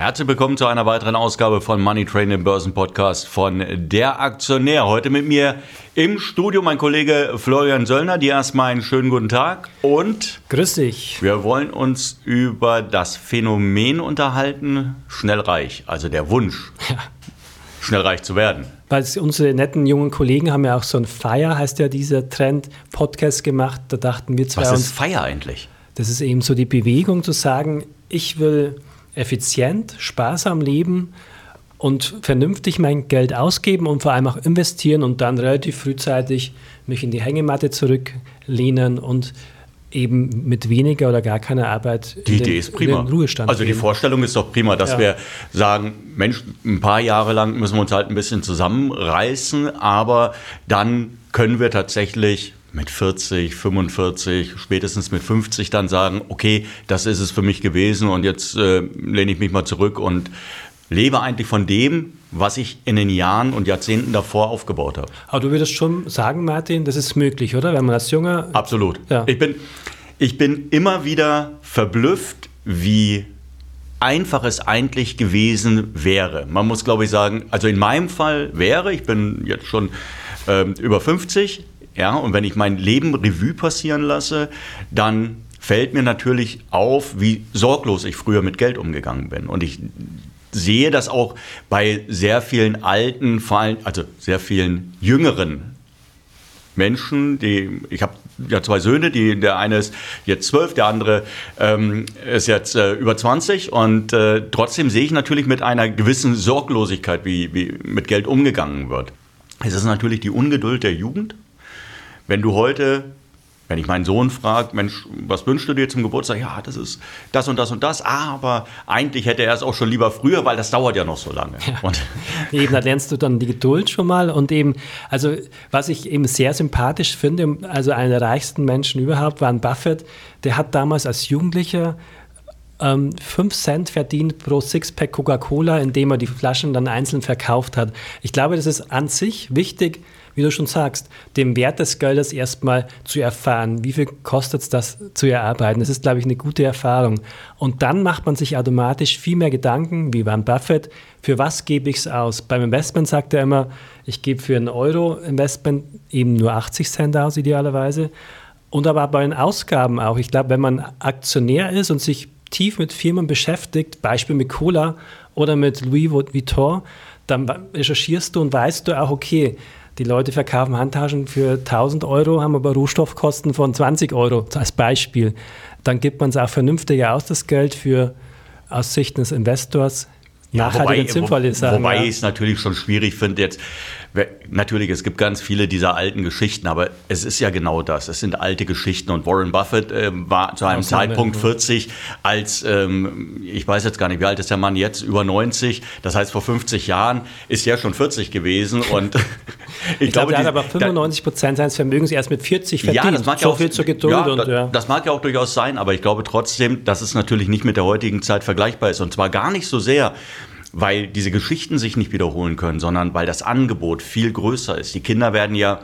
Herzlich willkommen zu einer weiteren Ausgabe von Money Train, dem Börsenpodcast von Der Aktionär. Heute mit mir im Studio mein Kollege Florian Söllner. Dir erstmal einen schönen guten Tag und Grüß dich. Wir wollen uns über das Phänomen unterhalten, schnell reich, also der Wunsch, ja. schnell reich zu werden. Weil unsere netten jungen Kollegen haben ja auch so ein Fire, heißt ja dieser Trend, Podcast gemacht. Da dachten wir zwei. Was ist Fire eigentlich? Das ist eben so die Bewegung zu sagen, ich will effizient, sparsam leben und vernünftig mein Geld ausgeben und vor allem auch investieren und dann relativ frühzeitig mich in die Hängematte zurücklehnen und eben mit weniger oder gar keiner Arbeit die in den, Idee ist prima. Ruhestand Also die Vorstellung ist doch prima, dass ja. wir sagen, Mensch, ein paar Jahre lang müssen wir uns halt ein bisschen zusammenreißen, aber dann können wir tatsächlich mit 40, 45, spätestens mit 50 dann sagen, okay, das ist es für mich gewesen und jetzt äh, lehne ich mich mal zurück und lebe eigentlich von dem, was ich in den Jahren und Jahrzehnten davor aufgebaut habe. Aber du würdest schon sagen, Martin, das ist möglich, oder? Wenn man als Junger... Absolut. Ja. Ich, bin, ich bin immer wieder verblüfft, wie einfach es eigentlich gewesen wäre. Man muss, glaube ich, sagen, also in meinem Fall wäre, ich bin jetzt schon ähm, über 50, ja, und wenn ich mein Leben Revue passieren lasse, dann fällt mir natürlich auf, wie sorglos ich früher mit Geld umgegangen bin. Und ich sehe das auch bei sehr vielen alten, vor allem, also sehr vielen jüngeren Menschen, die, ich habe ja zwei Söhne, die, der eine ist jetzt zwölf, der andere ähm, ist jetzt äh, über 20 und äh, trotzdem sehe ich natürlich mit einer gewissen Sorglosigkeit, wie, wie mit Geld umgegangen wird. Es ist natürlich die Ungeduld der Jugend, wenn du heute, wenn ich meinen Sohn frage, Mensch, was wünschst du dir zum Geburtstag? Ja, das ist das und das und das. Aber eigentlich hätte er es auch schon lieber früher, weil das dauert ja noch so lange. Ja. Und eben, da lernst du dann die Geduld schon mal. Und eben, also was ich eben sehr sympathisch finde, also einer der reichsten Menschen überhaupt, war ein Buffett. Der hat damals als Jugendlicher 5 ähm, Cent verdient pro Sixpack Coca-Cola, indem er die Flaschen dann einzeln verkauft hat. Ich glaube, das ist an sich wichtig, wie du schon sagst, den Wert des Geldes erstmal zu erfahren. Wie viel kostet es das zu erarbeiten? Das ist, glaube ich, eine gute Erfahrung. Und dann macht man sich automatisch viel mehr Gedanken, wie Warren Buffett, für was gebe ich es aus? Beim Investment sagt er immer, ich gebe für ein Euro-Investment eben nur 80 Cent aus, idealerweise. Und aber bei den Ausgaben auch. Ich glaube, wenn man Aktionär ist und sich tief mit Firmen beschäftigt, Beispiel mit Cola oder mit Louis Vuitton, dann recherchierst du und weißt du auch, okay, die Leute verkaufen Handtaschen für 1000 Euro, haben aber Rohstoffkosten von 20 Euro als Beispiel. Dann gibt man es auch vernünftiger aus, das Geld für aus Sicht des Investors ja, nachhaltig und sinnvoll ist. Wobei ja. ich es natürlich schon schwierig finde, jetzt Natürlich, es gibt ganz viele dieser alten Geschichten, aber es ist ja genau das. Es sind alte Geschichten und Warren Buffett äh, war zu einem Zeitpunkt 40, als, ähm, ich weiß jetzt gar nicht, wie alt ist der Mann jetzt, über 90. Das heißt, vor 50 Jahren ist er schon 40 gewesen und ich, ich glaube, er hat aber 95 Prozent seines Vermögens erst mit 40 verdient. Ja, das mag so ja auch, viel zur Geduld. Ja, und, ja. Das mag ja auch durchaus sein, aber ich glaube trotzdem, dass es natürlich nicht mit der heutigen Zeit vergleichbar ist und zwar gar nicht so sehr, weil diese Geschichten sich nicht wiederholen können, sondern weil das Angebot viel größer ist. Die Kinder werden ja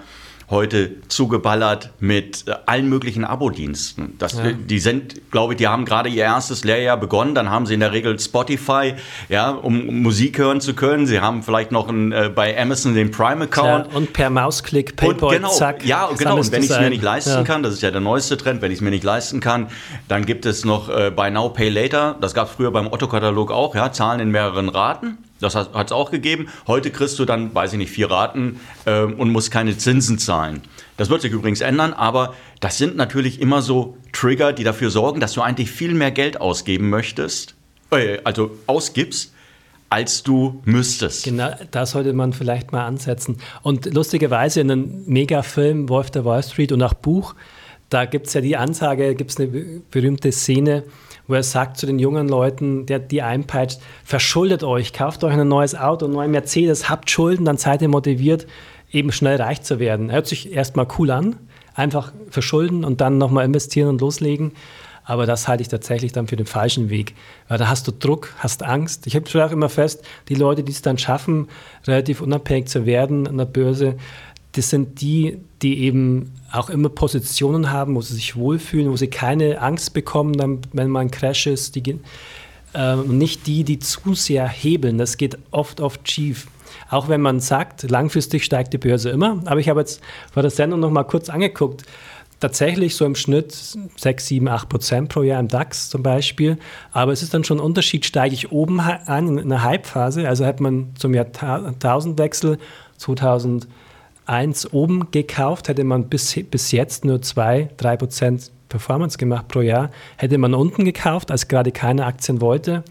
heute zugeballert mit äh, allen möglichen Abo-Diensten. ja. Die sind, glaube ich, die haben gerade ihr erstes Lehrjahr begonnen. Dann haben sie in der Regel Spotify, ja, um Musik hören zu können. Sie haben vielleicht noch ein, äh, bei Amazon den Prime-Account. und per Mausklick, PayPal, genau, zack. Ja, genau. Und wenn ich es mir nicht leisten ja. kann, das ist ja der neueste Trend, wenn ich es mir nicht leisten kann, dann gibt es noch äh, Buy Now, Pay Later. Das gab es früher beim Otto-Katalog auch, ja, Zahlen in mehreren Raten. Das hat es auch gegeben. Heute kriegst du dann, weiß ich nicht, vier Raten äh, und musst keine Zinsen zahlen. Das wird sich übrigens ändern, aber das sind natürlich immer so Trigger, die dafür sorgen, dass du eigentlich viel mehr Geld ausgeben möchtest, äh, also ausgibst, als du müsstest. Genau, da sollte man vielleicht mal ansetzen. Und lustigerweise in einem Megafilm Wolf der Wall Street und auch Buch, da gibt es ja die Ansage, gibt es eine berühmte Szene, wo er sagt zu den jungen Leuten, der die einpeitscht, verschuldet euch, kauft euch ein neues Auto, einen neuen Mercedes, habt Schulden, dann seid ihr motiviert, eben schnell reich zu werden. Hört sich erstmal cool an, einfach verschulden und dann nochmal investieren und loslegen. Aber das halte ich tatsächlich dann für den falschen Weg. Weil da hast du Druck, hast Angst. Ich stelle auch immer fest, die Leute, die es dann schaffen, relativ unabhängig zu werden an der Börse, das sind die, die eben auch immer Positionen haben, wo sie sich wohlfühlen, wo sie keine Angst bekommen, dann, wenn mal ein Crash ist. Die, äh, nicht die, die zu sehr hebeln. Das geht oft, oft schief. Auch wenn man sagt, langfristig steigt die Börse immer. Aber ich habe jetzt vor der Sendung noch mal kurz angeguckt. Tatsächlich so im Schnitt 6, 7, 8 Prozent pro Jahr im DAX zum Beispiel. Aber es ist dann schon ein Unterschied, steige ich oben an in einer Hype-Phase. Also hat man zum Jahrtausendwechsel 2000 1 oben gekauft, hätte man bis, bis jetzt nur 2, 3 Prozent Performance gemacht pro Jahr. Hätte man unten gekauft, als gerade keine Aktien wollte,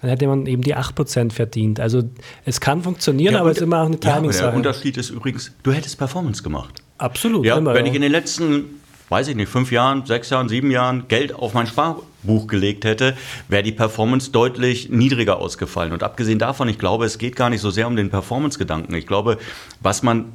dann hätte man eben die 8% verdient. Also es kann funktionieren, ja, aber es ist immer auch eine Timing-Sache. Ja, der Unterschied ist übrigens, du hättest Performance gemacht. Absolut. Ja, immer, wenn ja. ich in den letzten, weiß ich nicht, fünf Jahren, sechs Jahren, sieben Jahren Geld auf mein Sparbuch gelegt hätte, wäre die Performance deutlich niedriger ausgefallen. Und abgesehen davon, ich glaube, es geht gar nicht so sehr um den Performance-Gedanken. Ich glaube, was man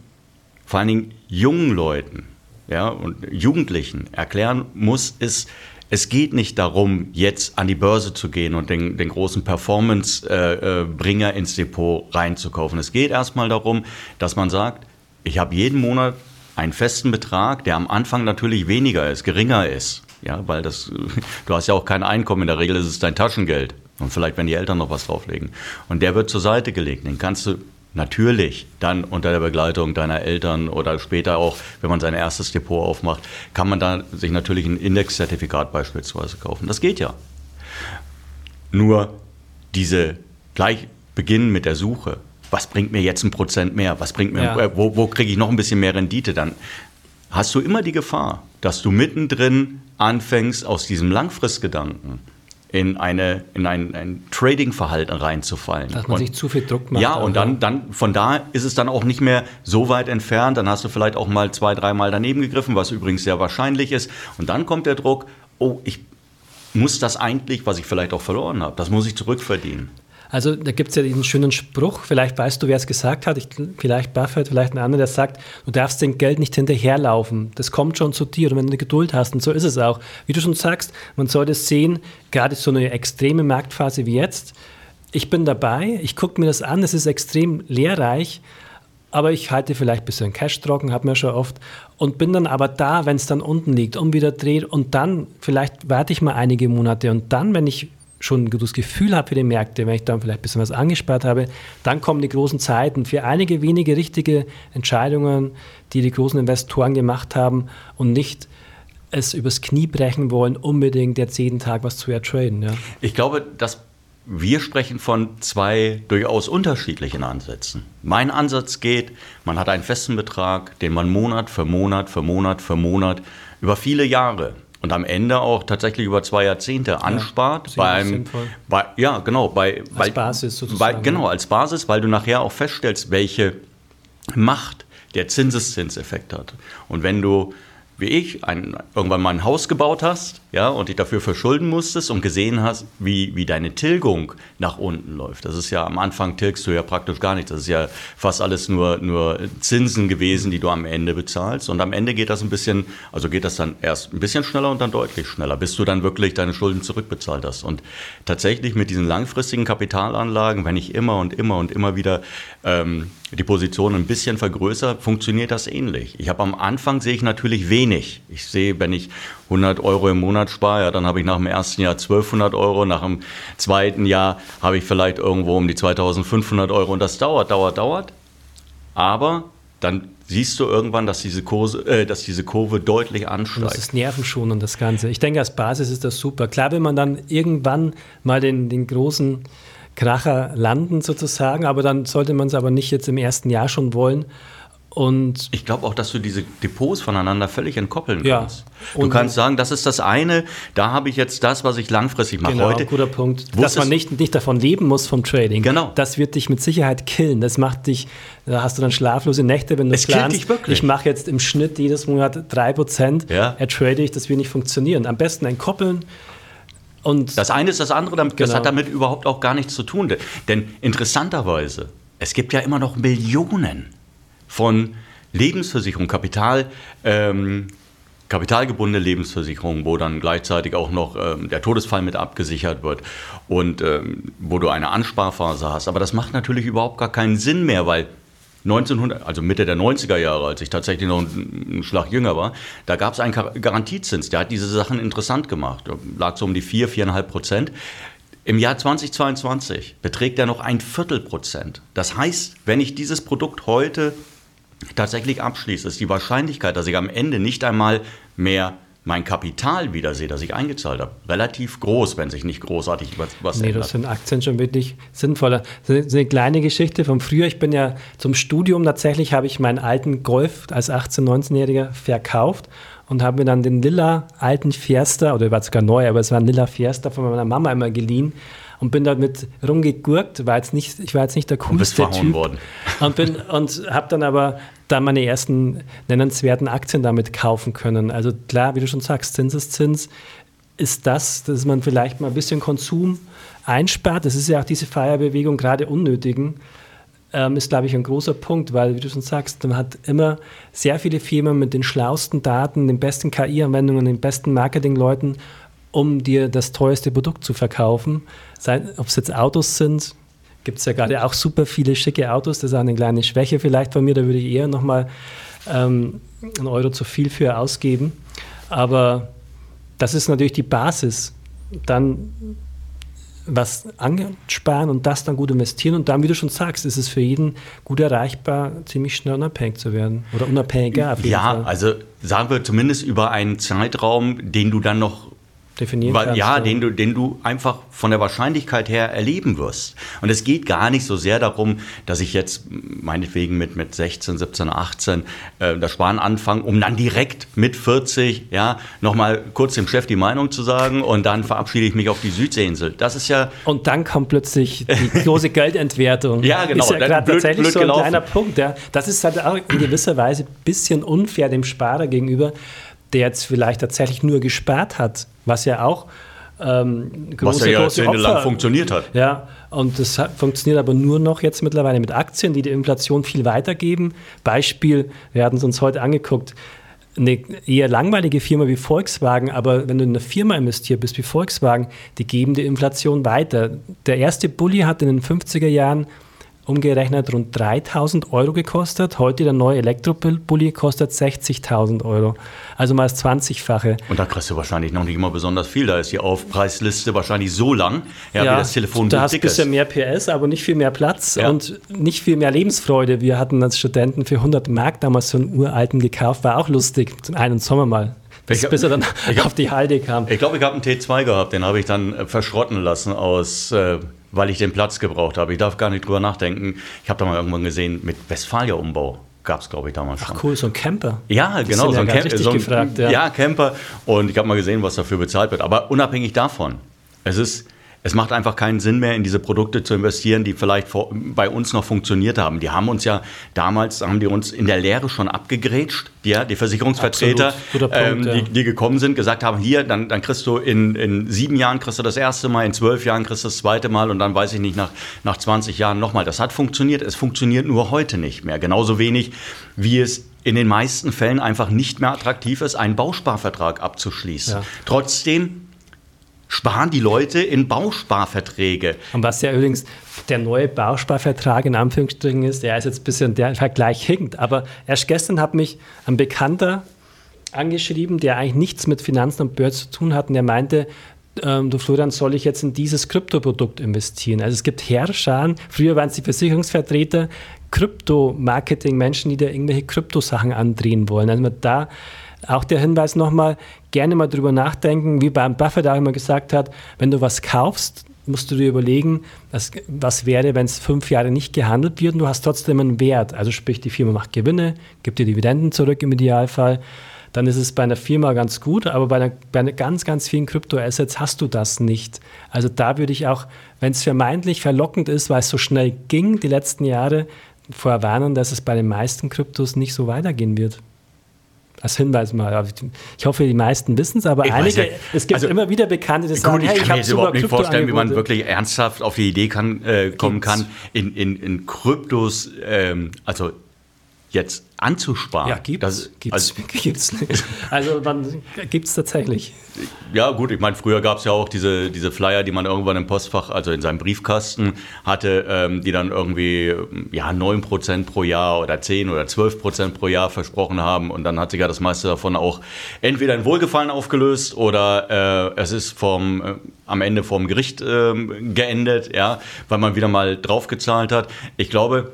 vor allen Dingen jungen Leuten ja, und Jugendlichen erklären muss, ist, es geht nicht darum, jetzt an die Börse zu gehen und den, den großen Performance-Bringer ins Depot reinzukaufen. Es geht erstmal darum, dass man sagt, ich habe jeden Monat einen festen Betrag, der am Anfang natürlich weniger ist, geringer ist. Ja, weil das, du hast ja auch kein Einkommen, in der Regel ist es dein Taschengeld. Und vielleicht, wenn die Eltern noch was drauflegen. Und der wird zur Seite gelegt. Den kannst du Natürlich, dann unter der Begleitung deiner Eltern oder später auch, wenn man sein erstes Depot aufmacht, kann man da sich natürlich ein Indexzertifikat beispielsweise kaufen. Das geht ja. Nur diese gleich beginnen mit der Suche. Was bringt mir jetzt ein Prozent mehr? Was bringt mir, ja. äh, wo, wo kriege ich noch ein bisschen mehr Rendite? Dann hast du immer die Gefahr, dass du mittendrin anfängst aus diesem Langfristgedanken in, eine, in ein, ein Trading-Verhalten reinzufallen. Dass man und, sich zu viel Druck macht. Ja, und dann, dann von da ist es dann auch nicht mehr so weit entfernt. Dann hast du vielleicht auch mal zwei, dreimal daneben gegriffen, was übrigens sehr wahrscheinlich ist. Und dann kommt der Druck, oh, ich muss das eigentlich, was ich vielleicht auch verloren habe, das muss ich zurückverdienen. Also da gibt es ja diesen schönen Spruch, vielleicht weißt du, wer es gesagt hat, ich, vielleicht Buffett, vielleicht ein anderer, der sagt, du darfst dem Geld nicht hinterherlaufen. Das kommt schon zu dir und wenn du Geduld hast, und so ist es auch. Wie du schon sagst, man sollte sehen, gerade so eine extreme Marktphase wie jetzt, ich bin dabei, ich gucke mir das an, es ist extrem lehrreich, aber ich halte vielleicht ein bisschen Cash trocken, hat man schon oft, und bin dann aber da, wenn es dann unten liegt und wieder dreht und dann, vielleicht warte ich mal einige Monate und dann, wenn ich schon ein gutes Gefühl habe für die Märkte, wenn ich dann vielleicht ein bisschen was angespart habe, dann kommen die großen Zeiten für einige wenige richtige Entscheidungen, die die großen Investoren gemacht haben und nicht es übers Knie brechen wollen, unbedingt jetzt jeden Tag was zu ertraden. Ja. Ich glaube, dass wir sprechen von zwei durchaus unterschiedlichen Ansätzen. Mein Ansatz geht, man hat einen festen Betrag, den man Monat für Monat für Monat für Monat über viele Jahre und am Ende auch tatsächlich über zwei Jahrzehnte anspart. Ja, beim, bei, ja, genau. Bei, als bei, Basis sozusagen. Bei, genau, als Basis, weil du nachher auch feststellst, welche Macht der Zinseszinseffekt hat. Und wenn du wie ich ein, irgendwann mal ein Haus gebaut hast ja, und dich dafür verschulden musstest und gesehen hast, wie, wie deine Tilgung nach unten läuft. Das ist ja am Anfang tilgst du ja praktisch gar nichts. Das ist ja fast alles nur, nur Zinsen gewesen, die du am Ende bezahlst. Und am Ende geht das ein bisschen, also geht das dann erst ein bisschen schneller und dann deutlich schneller, bis du dann wirklich deine Schulden zurückbezahlt hast. Und tatsächlich mit diesen langfristigen Kapitalanlagen, wenn ich immer und immer und immer wieder ähm, die Position ein bisschen vergrößert, funktioniert das ähnlich. Ich habe am Anfang sehe ich natürlich wenig. Ich sehe, wenn ich 100 Euro im Monat spare, ja, dann habe ich nach dem ersten Jahr 1200 Euro, nach dem zweiten Jahr habe ich vielleicht irgendwo um die 2500 Euro und das dauert, dauert, dauert. Aber dann siehst du irgendwann, dass diese, Kurse, äh, dass diese Kurve deutlich ansteigt. Und das ist nervenschonend, das Ganze. Ich denke, als Basis ist das super. Klar, wenn man dann irgendwann mal den, den großen Kracher landen sozusagen, aber dann sollte man es aber nicht jetzt im ersten Jahr schon wollen. Und ich glaube auch, dass du diese Depots voneinander völlig entkoppeln ja. kannst. Du und kannst sagen, das ist das eine, da habe ich jetzt das, was ich langfristig mache. Genau, Heute, guter Punkt. Dass man nicht, nicht davon leben muss vom Trading. Genau. Das wird dich mit Sicherheit killen. Das macht dich, da hast du dann schlaflose Nächte, wenn du es planst. Dich wirklich. Ich mache jetzt im Schnitt jedes Monat 3%, ja. ertrade ich, das wird nicht funktionieren. Am besten entkoppeln und das eine ist das andere, das genau. hat damit überhaupt auch gar nichts zu tun. Denn interessanterweise, es gibt ja immer noch Millionen von Lebensversicherungen, Kapital. Ähm, kapitalgebundene Lebensversicherung, wo dann gleichzeitig auch noch ähm, der Todesfall mit abgesichert wird und ähm, wo du eine Ansparphase hast. Aber das macht natürlich überhaupt gar keinen Sinn mehr, weil 1900, also Mitte der 90er Jahre, als ich tatsächlich noch einen Schlag jünger war, da gab es einen Garantiezins, der hat diese Sachen interessant gemacht. Da lag so um die 4, 4,5 Prozent. Im Jahr 2022 beträgt er noch ein Viertel Prozent. Das heißt, wenn ich dieses Produkt heute tatsächlich abschließe, ist die Wahrscheinlichkeit, dass ich am Ende nicht einmal mehr mein Kapital wiedersehe, das ich eingezahlt habe, relativ groß, wenn sich nicht großartig was, was nee, ändert. das sind Aktien schon wirklich sinnvoller. Das ist eine kleine Geschichte von früher. Ich bin ja zum Studium tatsächlich, habe ich meinen alten Golf als 18-, 19-Jähriger verkauft und habe mir dann den lila alten Fiesta, oder war sogar neu, aber es war ein lila Fiesta von meiner Mama immer geliehen und bin damit rumgegurkt, war jetzt nicht, ich war jetzt nicht der coolste und bist Typ. Worden. Und, bin, und habe dann aber da meine ersten nennenswerten Aktien damit kaufen können. Also klar, wie du schon sagst, Zinseszins ist das, dass man vielleicht mal ein bisschen Konsum einspart. Das ist ja auch diese Feierbewegung gerade unnötigen ähm, ist, glaube ich, ein großer Punkt, weil, wie du schon sagst, man hat immer sehr viele Firmen mit den schlauesten Daten, den besten KI-Anwendungen, den besten Marketingleuten, um dir das teuerste Produkt zu verkaufen. Ob es jetzt Autos sind, gibt es ja gerade auch super viele schicke Autos. Das ist auch eine kleine Schwäche vielleicht von mir. Da würde ich eher nochmal ähm, einen Euro zu viel für ausgeben. Aber das ist natürlich die Basis. Dann was ansparen und das dann gut investieren. Und dann, wie du schon sagst, ist es für jeden gut erreichbar, ziemlich schnell unabhängig zu werden. Oder unabhängiger. ja, Fall. also sagen wir zumindest über einen Zeitraum, den du dann noch definieren Weil, kannst. Ja, den du, den du einfach von der Wahrscheinlichkeit her erleben wirst. Und es geht gar nicht so sehr darum, dass ich jetzt meinetwegen mit, mit 16, 17, 18 äh, das Sparen anfange, um dann direkt mit 40 ja, nochmal kurz dem Chef die Meinung zu sagen und dann verabschiede ich mich auf die Südseeinsel. Das ist ja... Und dann kommt plötzlich die große Geldentwertung. ja, genau. Ist ja gerade tatsächlich blöd so ein gelaufen. kleiner Punkt. Ja. Das ist halt auch in gewisser Weise ein bisschen unfair dem Sparer gegenüber, der jetzt vielleicht tatsächlich nur gespart hat, was ja auch ähm, große, was ja jahrzehntelang funktioniert hat. Ja, und das funktioniert aber nur noch jetzt mittlerweile mit Aktien, die die Inflation viel weitergeben. Beispiel, wir hatten es uns heute angeguckt, eine eher langweilige Firma wie Volkswagen, aber wenn du in eine Firma investiert bist wie Volkswagen, die geben die Inflation weiter. Der erste Bulli hat in den 50er Jahren umgerechnet rund 3000 Euro gekostet. Heute der neue Elektrobully kostet 60.000 Euro. Also mal das 20-fache. Und da kriegst du wahrscheinlich noch nicht immer besonders viel. Da ist die Aufpreisliste wahrscheinlich so lang, ja, ja wie das Telefon Da hast ein bisschen mehr PS, aber nicht viel mehr Platz ja. und nicht viel mehr Lebensfreude. Wir hatten als Studenten für 100 Mark damals so einen uralten gekauft. War auch lustig, zum einen Sommer mal. Bis, ich, bis er dann ich, auf die Halde kam. Ich glaube, ich habe einen T2 gehabt, den habe ich dann äh, verschrotten lassen aus äh, weil ich den Platz gebraucht habe. Ich darf gar nicht drüber nachdenken. Ich habe da mal irgendwann gesehen, mit Westfalia-Umbau gab es, glaube ich, damals schon. Ach cool, so ein Camper. Ja, die genau, so ein, ja Camper. So gefragt, ja. ja, Camper. Und ich habe mal gesehen, was dafür bezahlt wird. Aber unabhängig davon, es ist es macht einfach keinen Sinn mehr, in diese Produkte zu investieren, die vielleicht vor, bei uns noch funktioniert haben. Die haben uns ja damals, haben die uns in der Lehre schon abgegrätscht, die, ja, die Versicherungsvertreter, Punkt, ähm, die, die, gekommen sind, gesagt haben, hier, dann, dann kriegst du in, in sieben Jahren kriegst du das erste Mal, in zwölf Jahren kriegst du das zweite Mal und dann weiß ich nicht, nach, nach 20 Jahren nochmal. Das hat funktioniert, es funktioniert nur heute nicht mehr. Genauso wenig, wie es in den meisten Fällen einfach nicht mehr attraktiv ist, einen Bausparvertrag abzuschließen. Ja. Trotzdem sparen die Leute in Bausparverträge. Und was ja übrigens der neue Bausparvertrag in Anführungsstrichen ist, der ist jetzt ein bisschen, der Vergleich hinkt, aber erst gestern hat mich ein Bekannter angeschrieben, der eigentlich nichts mit Finanzen und Börse zu tun hat und der meinte, ähm, du Florian, soll ich jetzt in dieses Kryptoprodukt investieren? Also es gibt Herrscher, früher waren es die Versicherungsvertreter, Krypto-Marketing-Menschen, die da irgendwelche Kryptosachen andrehen wollen. Also da auch der Hinweis nochmal, gerne mal drüber nachdenken, wie beim Buffett auch immer gesagt hat, wenn du was kaufst, musst du dir überlegen, was, was wäre, wenn es fünf Jahre nicht gehandelt wird und du hast trotzdem einen Wert. Also sprich, die Firma macht Gewinne, gibt dir Dividenden zurück im Idealfall. Dann ist es bei einer Firma ganz gut, aber bei, einer, bei einer ganz, ganz vielen Kryptoassets hast du das nicht. Also da würde ich auch, wenn es vermeintlich verlockend ist, weil es so schnell ging die letzten Jahre, vorwarnen, dass es bei den meisten Kryptos nicht so weitergehen wird als Hinweis mal. Ich hoffe, die meisten wissen es, aber ich einige, ja, es gibt also, immer wieder Bekannte, die sagen, gut, ich hey, kann mir jetzt überhaupt nicht vorstellen, wie man wirklich ernsthaft auf die Idee kann, äh, kommen Gibt's. kann, in, in, in Kryptos, ähm, also jetzt anzusparen. Ja, gibt es. Also, gibt's nicht. Also gibt es tatsächlich. Ja, gut, ich meine, früher gab es ja auch diese, diese Flyer, die man irgendwann im Postfach, also in seinem Briefkasten hatte, ähm, die dann irgendwie ja, 9% pro Jahr oder 10 oder 12% pro Jahr versprochen haben. Und dann hat sich ja das meiste davon auch entweder in Wohlgefallen aufgelöst oder äh, es ist vom, äh, am Ende vom Gericht äh, geendet, ja, weil man wieder mal draufgezahlt hat. Ich glaube,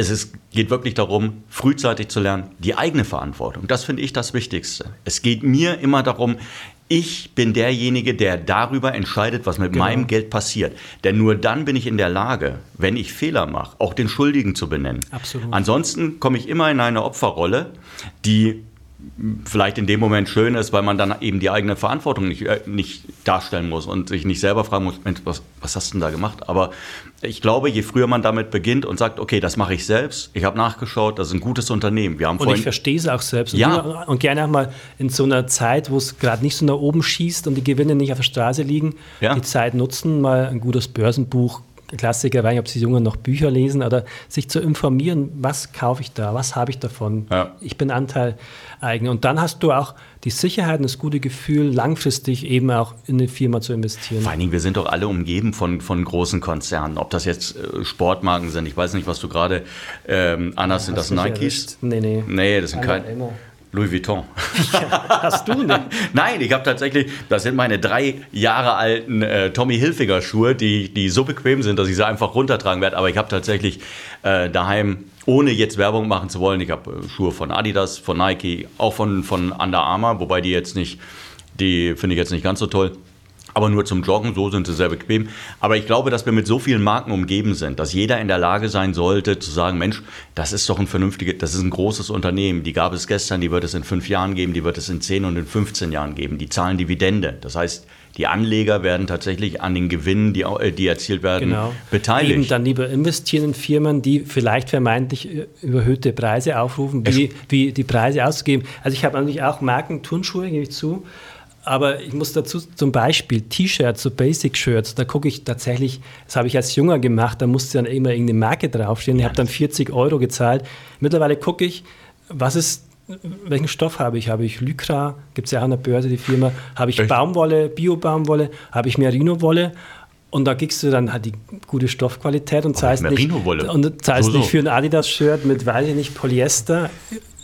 es ist, geht wirklich darum, frühzeitig zu lernen, die eigene Verantwortung. Das finde ich das Wichtigste. Es geht mir immer darum, ich bin derjenige, der darüber entscheidet, was mit genau. meinem Geld passiert. Denn nur dann bin ich in der Lage, wenn ich Fehler mache, auch den Schuldigen zu benennen. Absolut. Ansonsten komme ich immer in eine Opferrolle, die vielleicht in dem Moment schön ist, weil man dann eben die eigene Verantwortung nicht, äh, nicht darstellen muss und sich nicht selber fragen muss, Mensch, was, was hast du denn da gemacht? Aber ich glaube, je früher man damit beginnt und sagt, okay, das mache ich selbst, ich habe nachgeschaut, das ist ein gutes Unternehmen. Wir haben und ich verstehe es auch selbst. Ja. Und, gerne auch mal in so einer Zeit, wo es gerade nicht so nach oben schießt und die Gewinne nicht auf der Straße liegen, ja. die Zeit nutzen, mal ein gutes Börsenbuch Klassiker, weil ich ob Sie Jungen noch Bücher lesen oder sich zu informieren, was kaufe ich da, was habe ich davon. Ja. Ich bin Anteileigner. Und dann hast du auch die Sicherheit und das gute Gefühl, langfristig eben auch in eine Firma zu investieren. Vor allen Dingen, wir sind doch alle umgeben von, von großen Konzernen. Ob das jetzt äh, Sportmarken sind, ich weiß nicht, was du gerade ähm, anhast, ja, sind das Nikes? Nee, nee. Nee, das sind keine. Louis Vuitton. Ja, hast du ne? Nein, ich habe tatsächlich, das sind meine drei Jahre alten äh, Tommy Hilfiger Schuhe, die, die so bequem sind, dass ich sie einfach runtertragen werde. Aber ich habe tatsächlich äh, daheim, ohne jetzt Werbung machen zu wollen, ich habe äh, Schuhe von Adidas, von Nike, auch von, von Under Armour, wobei die jetzt nicht, die finde ich jetzt nicht ganz so toll aber nur zum Joggen, so sind sie sehr bequem. Aber ich glaube, dass wir mit so vielen Marken umgeben sind, dass jeder in der Lage sein sollte, zu sagen, Mensch, das ist doch ein vernünftiges, das ist ein großes Unternehmen, die gab es gestern, die wird es in fünf Jahren geben, die wird es in zehn und in 15 Jahren geben, die zahlen Dividende. Das heißt, die Anleger werden tatsächlich an den Gewinnen, die, die erzielt werden, genau. beteiligt. Eben dann lieber investieren in Firmen, die vielleicht vermeintlich äh, überhöhte Preise aufrufen, wie, wie die Preise auszugeben. Also ich habe natürlich auch Marken, Turnschuhe, gebe ich zu, aber ich muss dazu zum Beispiel T-Shirts, so Basic-Shirts, da gucke ich tatsächlich, das habe ich als Junger gemacht, da musste dann immer irgendeine Marke draufstehen. Ich habe dann 40 Euro gezahlt. Mittlerweile gucke ich, was ist, welchen Stoff habe ich? Habe ich Lycra, gibt es ja auch an der Börse die Firma, habe ich Echt? Baumwolle, Bio-Baumwolle, habe ich Merino-Wolle und da kriegst du dann halt die gute Stoffqualität und zahlst, nicht, und zahlst so, so. nicht für ein Adidas-Shirt mit, weiß ich nicht, Polyester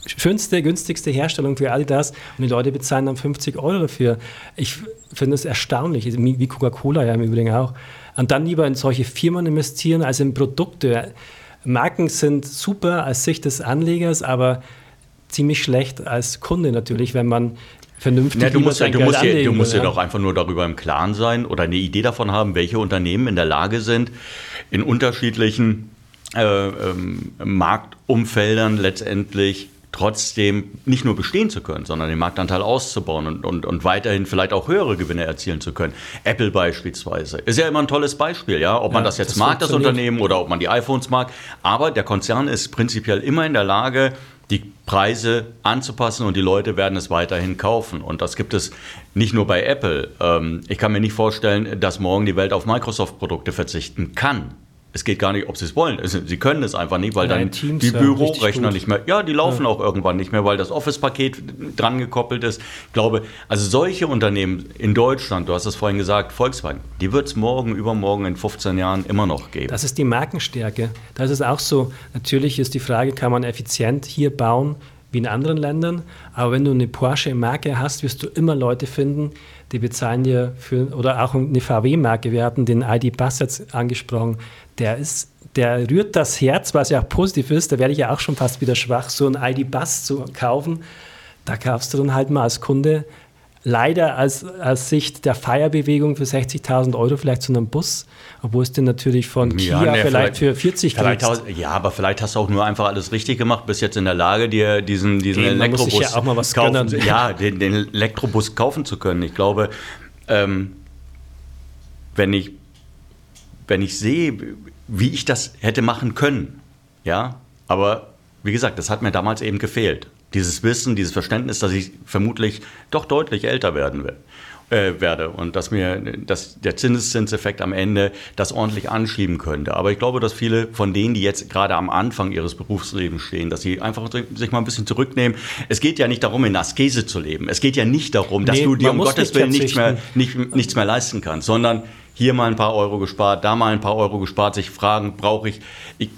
schönste, günstigste Herstellung für Adidas und die Leute bezahlen dann 50 Euro dafür. Ich finde das erstaunlich, wie Coca-Cola ja im Übrigen auch. Und dann lieber in solche Firmen investieren als in Produkte. Marken sind super aus Sicht des Anlegers, aber ziemlich schlecht als Kunde natürlich, wenn man vernünftig ja, du musst, ja, du musst, ja, du musst ja doch einfach nur darüber im Klaren sein oder eine Idee davon haben, welche Unternehmen in der Lage sind, in unterschiedlichen äh, ähm, Marktumfeldern letztendlich trotzdem nicht nur bestehen zu können, sondern den Marktanteil auszubauen und, und, und weiterhin vielleicht auch höhere Gewinne erzielen zu können. Apple beispielsweise ist ja immer ein tolles Beispiel, ja, ob man das jetzt das mag, das Unternehmen, oder ob man die iPhones mag. Aber der Konzern ist prinzipiell immer in der Lage, die Preise anzupassen und die Leute werden es weiterhin kaufen. Und das gibt es nicht nur bei Apple. Ähm, ich kann mir nicht vorstellen, dass morgen die Welt auf Microsoft-Produkte verzichten kann. Es geht gar nicht, ob sie es wollen. Sie können es einfach nicht, weil dann Teams die Bürorechner nicht mehr, ja, die laufen ja. auch irgendwann nicht mehr, weil das Office-Paket dran gekoppelt ist. Ich glaube, also solche Unternehmen in Deutschland, du hast es vorhin gesagt, Volkswagen, die wird es morgen, übermorgen in 15 Jahren immer noch geben. Das ist die Markenstärke. Das ist auch so. Natürlich ist die Frage, kann man effizient hier bauen? wie in anderen Ländern. Aber wenn du eine Porsche-Marke hast, wirst du immer Leute finden, die bezahlen dir für, oder auch eine VW-Marke. Wir hatten den ID Bus jetzt angesprochen. Der ist, der rührt das Herz, was ja auch positiv ist. Da werde ich ja auch schon fast wieder schwach, so ein ID Bus zu kaufen. Da kaufst du dann halt mal als Kunde leider aus, aus Sicht der Feierbewegung für 60.000 Euro vielleicht zu einem Bus, obwohl es den natürlich von Kia ja, nee, vielleicht, für 40 vielleicht Ja, aber vielleicht hast du auch nur einfach alles richtig gemacht, bist jetzt in der Lage, dir diesen, diesen okay, Elektrobus ja auch mal was kaufen, ja, den, den, Elektrobus kaufen zu können. Ich glaube, ähm, wenn ich wenn ich sehe, wie ich das hätte machen können, ja, aber wie gesagt, das hat mir damals eben gefehlt Dieses Wissen, dieses Verständnis, dass ich vermutlich doch deutlich älter werden will äh, werde und dass mir dass der Zinseszinseffekt am Ende das ordentlich anschieben könnte. Aber ich glaube, dass viele von denen, die jetzt gerade am Anfang ihres Berufslebens stehen, dass sie einfach sich mal ein bisschen zurücknehmen. Es geht ja nicht darum, in Askese zu leben. Es geht ja nicht darum, dass nee, du dir um Gottes Willen nichts mehr, nicht, nichts mehr leisten kannst, sondern hier mal ein paar Euro gespart, da mal ein paar Euro gespart, sich fragen, brauche ich, ich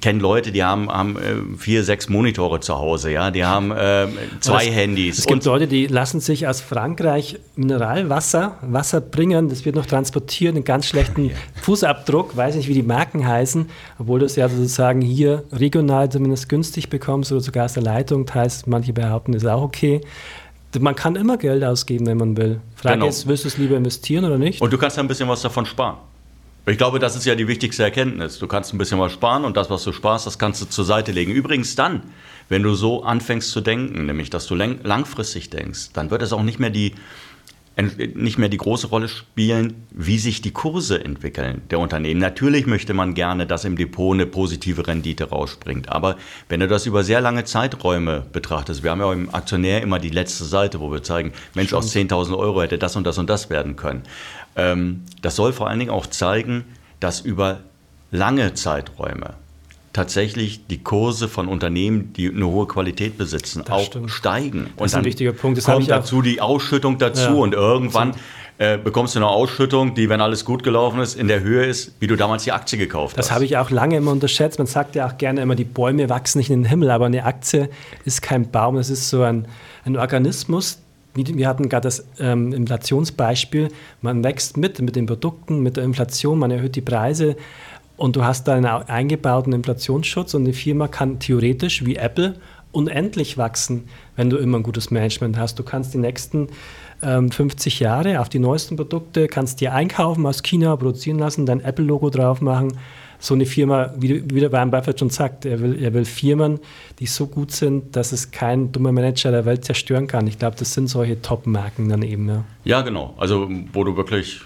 kenne Leute, die haben, haben äh, vier, sechs Monitore zu Hause, ja, die haben äh, zwei es, Handys. Es gibt Leute, die lassen sich aus Frankreich Mineralwasser, Wasser bringen, das wird noch transportiert, einen ganz schlechten Fußabdruck, weiß nicht, wie die Marken heißen, obwohl du es ja sozusagen hier regional zumindest günstig bekommst oder sogar aus der Leitung, das heißt, manche behaupten, ist auch okay. Man kann immer Geld ausgeben, wenn man will. Frage genau. ist, willst du es lieber investieren oder nicht? Und du kannst ein bisschen was davon sparen. Ich glaube, das ist ja die wichtigste Erkenntnis. Du kannst ein bisschen was sparen und das, was du sparst, das kannst du zur Seite legen. Übrigens dann, wenn du so anfängst zu denken, nämlich dass du langfristig denkst, dann wird es auch nicht mehr die nicht mehr die große Rolle spielen, wie sich die Kurse entwickeln der Unternehmen. Natürlich möchte man gerne, dass im Depot eine positive Rendite rausspringt. Aber wenn du das über sehr lange Zeiträume betrachtest, wir haben ja im Aktionär immer die letzte Seite, wo wir zeigen, Mensch, aus 10.000 Euro hätte das und das und das werden können. Ähm, das soll vor allen Dingen auch zeigen, dass über lange Zeiträume tatsächlich die Kurse von Unternehmen, die eine hohe Qualität besitzen, das auch stimmt. steigen. Das und ist ein wichtiger Punkt. Das kommt dazu die Ausschüttung dazu ja. und irgendwann äh, bekommst du eine Ausschüttung, die, wenn alles gut gelaufen ist, in der Höhe ist, wie du damals die Aktie gekauft das hast. Das habe ich auch lange immer unterschätzt. Man sagt ja auch gerne immer, die Bäume wachsen nicht in den Himmel, aber eine Aktie ist kein Baum, es ist so ein, ein Organismus, wir hatten gerade das ähm, Inflationsbeispiel, man wächst mit, mit den Produkten, mit der Inflation, man erhöht die Preise und du hast da einen eingebauten Inflationsschutz und eine Firma kann theoretisch wie Apple unendlich wachsen, wenn du immer ein gutes Management hast. Du kannst die nächsten ähm, 50 Jahre auf die neuesten Produkte, kannst dir einkaufen aus China, produzieren lassen, dein Apple-Logo drauf machen so eine Firma, wie, wie der Warren Buffett schon sagt, er will, er will Firmen, die so gut sind, dass es kein dummer Manager der Welt zerstören kann. Ich glaube, das sind solche Top-Marken dann eben. Ja. ja, genau. Also, wo du wirklich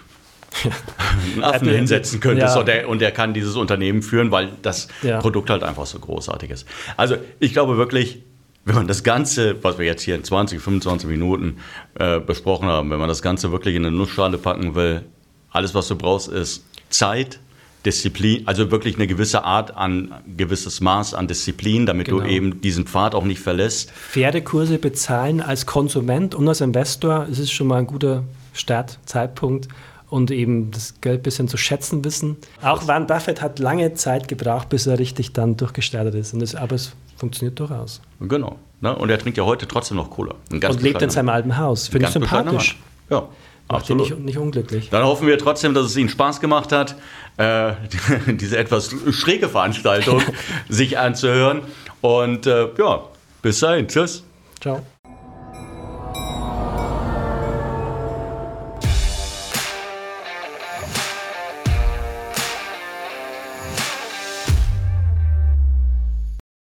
Affen hinsetzen könntest ja. und, der, und der kann dieses Unternehmen führen, weil das ja. Produkt halt einfach so großartig ist. Also, ich glaube wirklich, wenn man das Ganze, was wir jetzt hier in 20, 25 Minuten äh, besprochen haben, wenn man das Ganze wirklich in eine Nussschale packen will, alles, was du brauchst, ist Zeit, Disziplin, also wirklich eine gewisse Art an, gewisses Maß an Disziplin, damit genau. du eben diesen Pfad auch nicht verlässt. Pferdekurse bezahlen als Konsument und als Investor, ist es schon mal ein guter Startzeitpunkt und eben das Geld ein bisschen zu schätzen wissen. Auch Warren Buffett hat lange Zeit gebraucht, bis er richtig dann durchgestartet ist. Das, aber es funktioniert durchaus. Genau. Ne? Und er trinkt ja heute trotzdem noch Cola. und lebt in seinem alten Haus. Finde ich sympathisch. Ja. Macht Absolut. Nicht, nicht, unglücklich. Dann hoffen wir trotzdem, dass es Ihnen Spaß gemacht hat, äh, diese etwas schräge Veranstaltung sich anzuhören. Und äh, ja, bis dahin. Tschüss. Ciao.